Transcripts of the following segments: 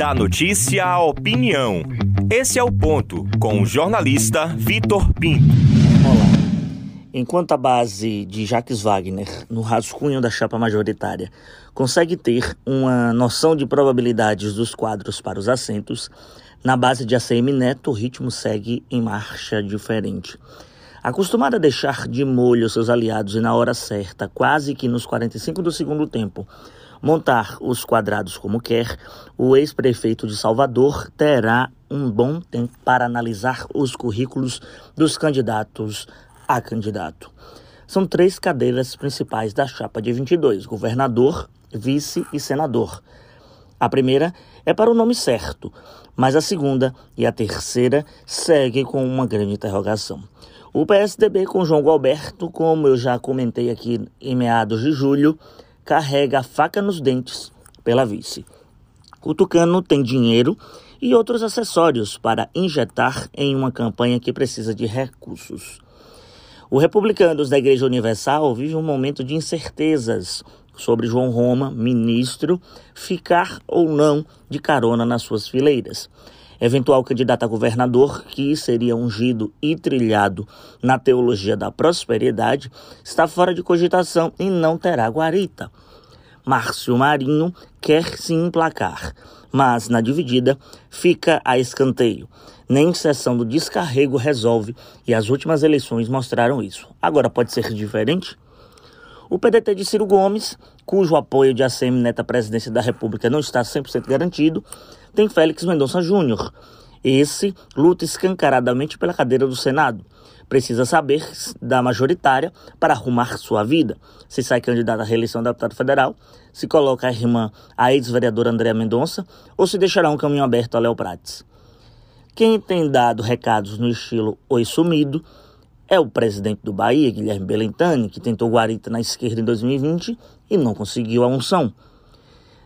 Da notícia à opinião. Esse é o ponto com o jornalista Vitor Pinto. Olá. Enquanto a base de Jacques Wagner, no rascunho da chapa majoritária, consegue ter uma noção de probabilidades dos quadros para os assentos, na base de ACM Neto o ritmo segue em marcha diferente. Acostumado a deixar de molho seus aliados e na hora certa, quase que nos 45 do segundo tempo, montar os quadrados como quer, o ex-prefeito de Salvador terá um bom tempo para analisar os currículos dos candidatos a candidato. São três cadeiras principais da chapa de 22: governador, vice e senador. A primeira é para o nome certo, mas a segunda e a terceira seguem com uma grande interrogação. O PSDB com João Gualberto, como eu já comentei aqui em meados de julho, carrega a faca nos dentes pela vice. O Tucano tem dinheiro e outros acessórios para injetar em uma campanha que precisa de recursos. O Republicanos da Igreja Universal vive um momento de incertezas sobre João Roma, ministro, ficar ou não de carona nas suas fileiras. Eventual candidato a governador, que seria ungido e trilhado na teologia da prosperidade, está fora de cogitação e não terá guarita. Márcio Marinho quer se emplacar, mas na dividida fica a escanteio. Nem sessão do descarrego resolve e as últimas eleições mostraram isso. Agora pode ser diferente? O PDT de Ciro Gomes, cujo apoio de ACM Neto à presidência da República não está 100% garantido, tem Félix Mendonça Júnior. Esse luta escancaradamente pela cadeira do Senado precisa saber da majoritária para arrumar sua vida. Se sai candidato à reeleição da deputado federal, se coloca a irmã, a ex-vereadora Andréa Mendonça, ou se deixará um caminho aberto a Léo Prates. Quem tem dado recados no estilo Oi Sumido é o presidente do Bahia, Guilherme Belentani, que tentou guarita na esquerda em 2020 e não conseguiu a unção.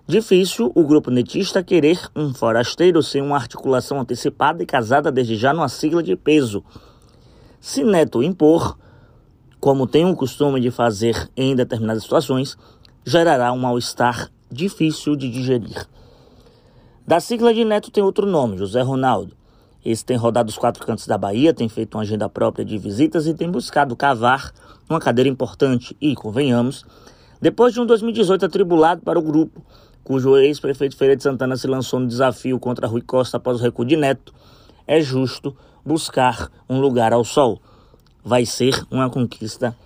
Difícil o grupo netista querer um forasteiro sem uma articulação antecipada e casada desde já numa sigla de peso. Se Neto impor, como tem o costume de fazer em determinadas situações, gerará um mal-estar difícil de digerir. Da sigla de Neto tem outro nome, José Ronaldo. Esse tem rodado os quatro cantos da Bahia, tem feito uma agenda própria de visitas e tem buscado cavar uma cadeira importante e, convenhamos, depois de um 2018 atribulado para o grupo, cujo ex-prefeito Feira de Santana se lançou no desafio contra Rui Costa após o recuo de Neto, é justo buscar um lugar ao sol. Vai ser uma conquista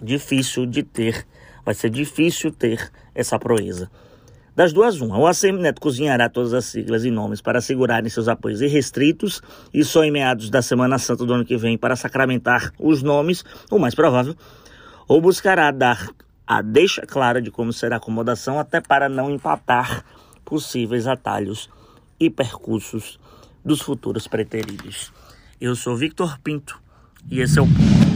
difícil de ter, vai ser difícil ter essa proeza. Das duas, uma. O ACM Neto cozinhará todas as siglas e nomes para assegurarem seus apoios irrestritos e só em meados da Semana Santa do ano que vem para sacramentar os nomes, o mais provável, ou buscará dar a deixa clara de como será a acomodação até para não empatar possíveis atalhos e percursos dos futuros preteridos. Eu sou Victor Pinto e esse é o ponto.